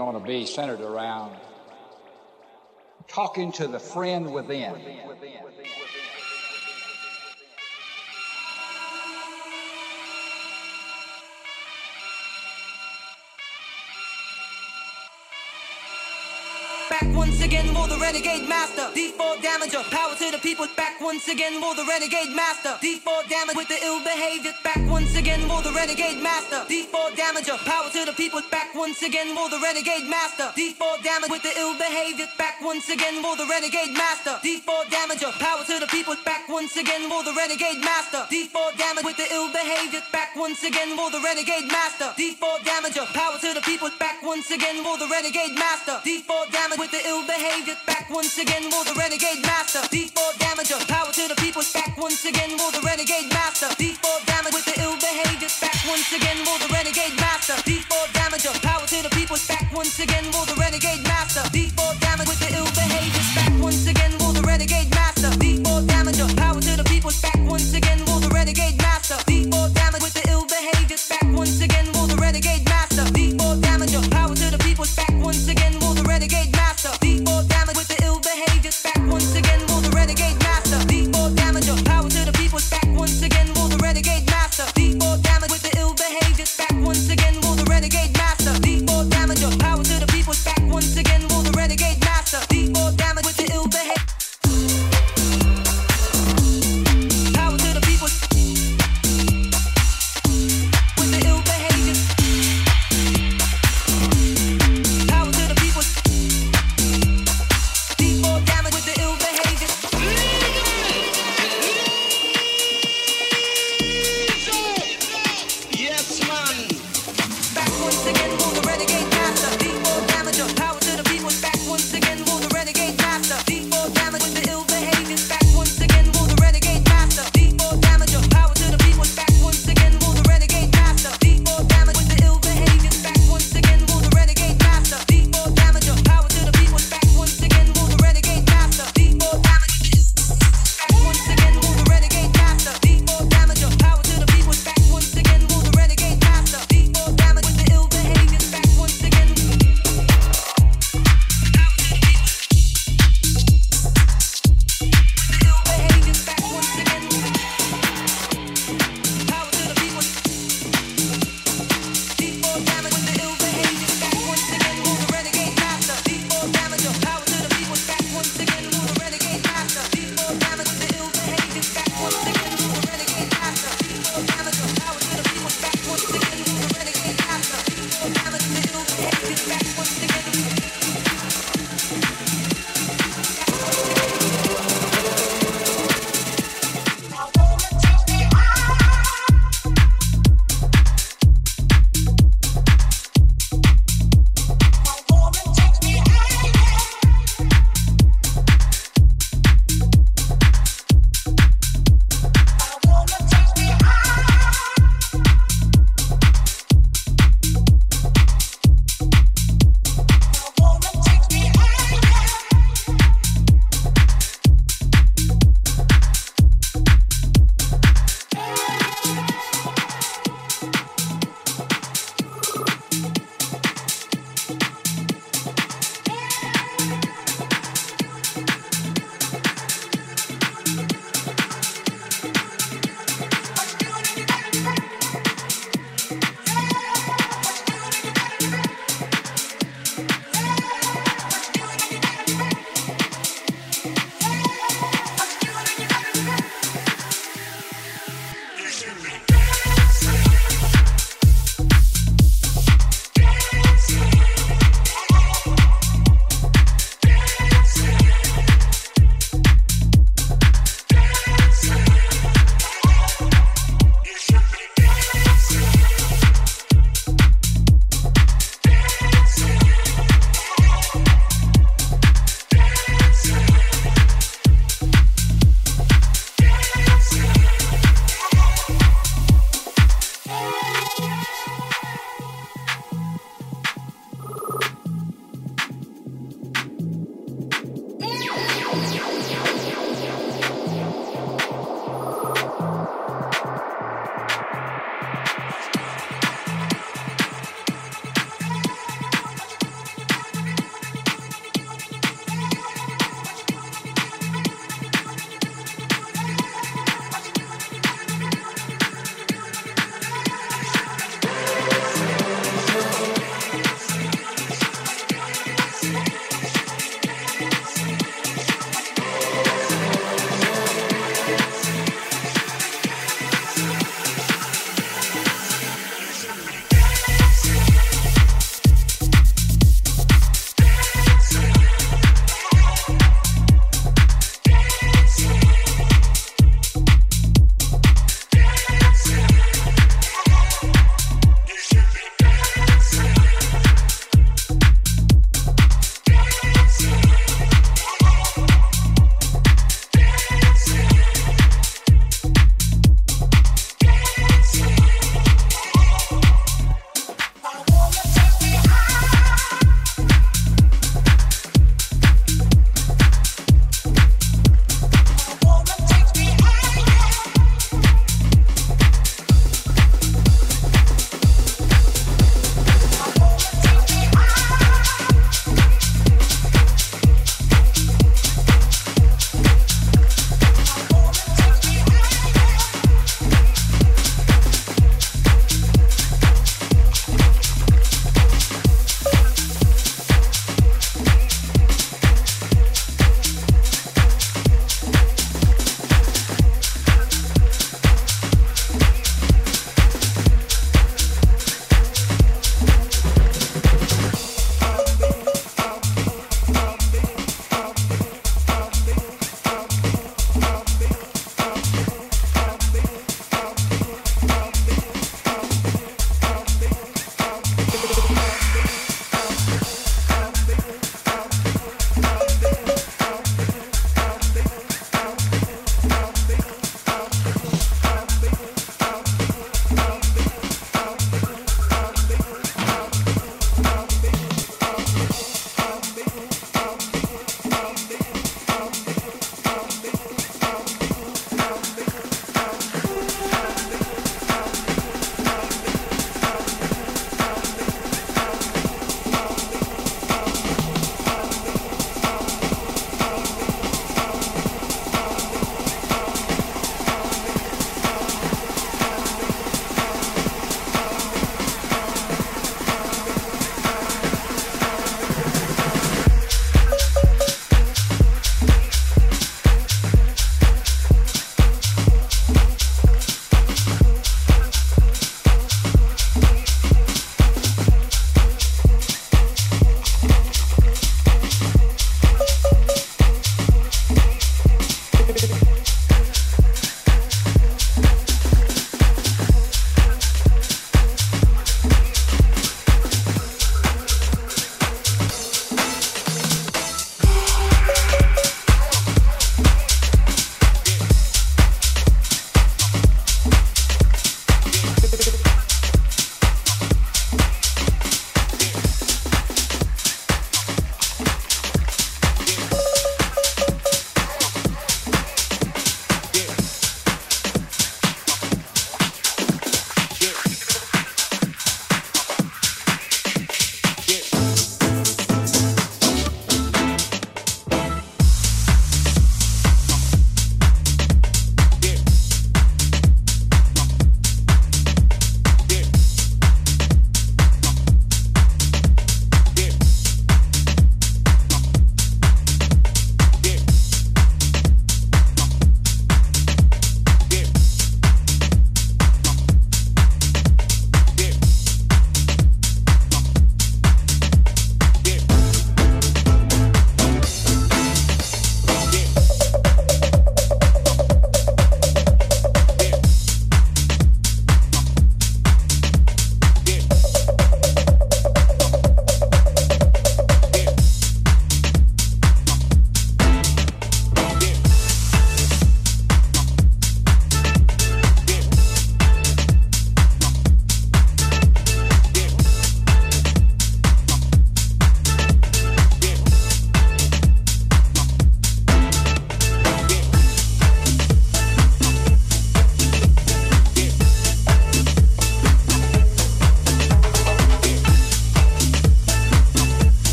going to be centered around talking to the friend within. Back once again for the renegade master. D4 damager, power to the people. Back once again for the renegade master. D4 damage with the ill behavior. Back once again for the renegade master. D4 damager, power to the people. Back once again for the renegade master. D4 damage with the ill behavior. Back once again for the renegade master. D4 damager, power to the people. Back once again for the renegade master. D4 damage with the ill behavior. Back once again for the renegade master. D4 damager, power to the people. Back once again for the renegade master. D4 damage with the ill behavior. Back once again for the renegade master. D4 damager, power to the people. Back once again for the renegade master. D4 damage with the ill behavior. Back once again for the renegade master. D4 damager, power to the people. Back once again for the renegade master. D4 damage with the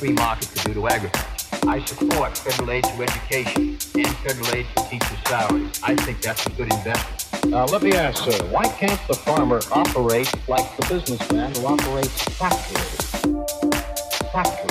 free market could do to agriculture. I support federal aid to education and federal aid to teacher salaries. I think that's a good investment. Now, let me ask, sir, why can't the farmer operate like the businessman who operates factories? Factories.